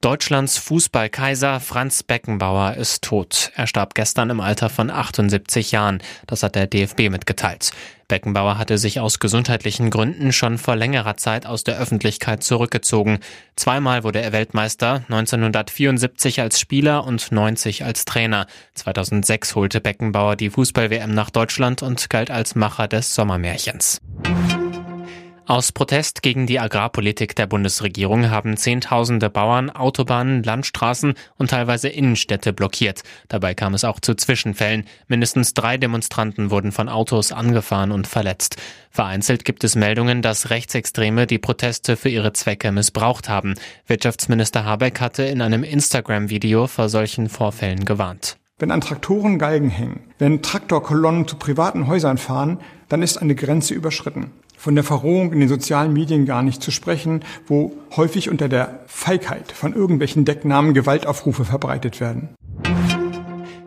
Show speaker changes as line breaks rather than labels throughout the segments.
Deutschlands Fußballkaiser Franz Beckenbauer ist tot. Er starb gestern im Alter von 78 Jahren. Das hat der DFB mitgeteilt. Beckenbauer hatte sich aus gesundheitlichen Gründen schon vor längerer Zeit aus der Öffentlichkeit zurückgezogen. Zweimal wurde er Weltmeister, 1974 als Spieler und 90 als Trainer. 2006 holte Beckenbauer die Fußball-WM nach Deutschland und galt als Macher des Sommermärchens. Aus Protest gegen die Agrarpolitik der Bundesregierung haben Zehntausende Bauern Autobahnen, Landstraßen und teilweise Innenstädte blockiert. Dabei kam es auch zu Zwischenfällen. Mindestens drei Demonstranten wurden von Autos angefahren und verletzt. Vereinzelt gibt es Meldungen, dass Rechtsextreme die Proteste für ihre Zwecke missbraucht haben. Wirtschaftsminister Habeck hatte in einem Instagram-Video vor solchen Vorfällen gewarnt.
Wenn an Traktoren Galgen hängen, wenn Traktorkolonnen zu privaten Häusern fahren, dann ist eine Grenze überschritten von der Verrohung in den sozialen Medien gar nicht zu sprechen, wo häufig unter der Feigheit von irgendwelchen Decknamen Gewaltaufrufe verbreitet werden.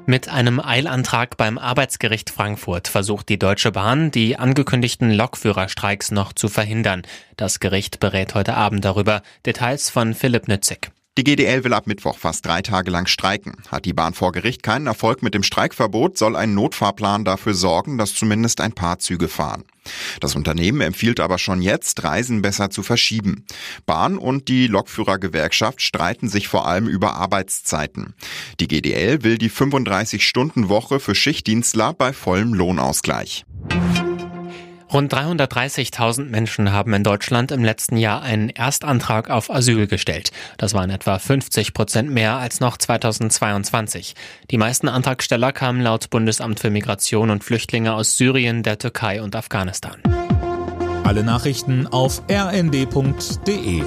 Mit einem Eilantrag beim Arbeitsgericht Frankfurt versucht die Deutsche Bahn, die angekündigten Lokführerstreiks noch zu verhindern. Das Gericht berät heute Abend darüber. Details von Philipp Nützig.
Die GDL will ab Mittwoch fast drei Tage lang streiken. Hat die Bahn vor Gericht keinen Erfolg mit dem Streikverbot, soll ein Notfahrplan dafür sorgen, dass zumindest ein paar Züge fahren. Das Unternehmen empfiehlt aber schon jetzt, Reisen besser zu verschieben. Bahn und die Lokführergewerkschaft streiten sich vor allem über Arbeitszeiten. Die GDL will die 35-Stunden-Woche für Schichtdienstler bei vollem Lohnausgleich.
Rund 330.000 Menschen haben in Deutschland im letzten Jahr einen Erstantrag auf Asyl gestellt. Das waren etwa 50 Prozent mehr als noch 2022. Die meisten Antragsteller kamen laut Bundesamt für Migration und Flüchtlinge aus Syrien, der Türkei und Afghanistan.
Alle Nachrichten auf rnd.de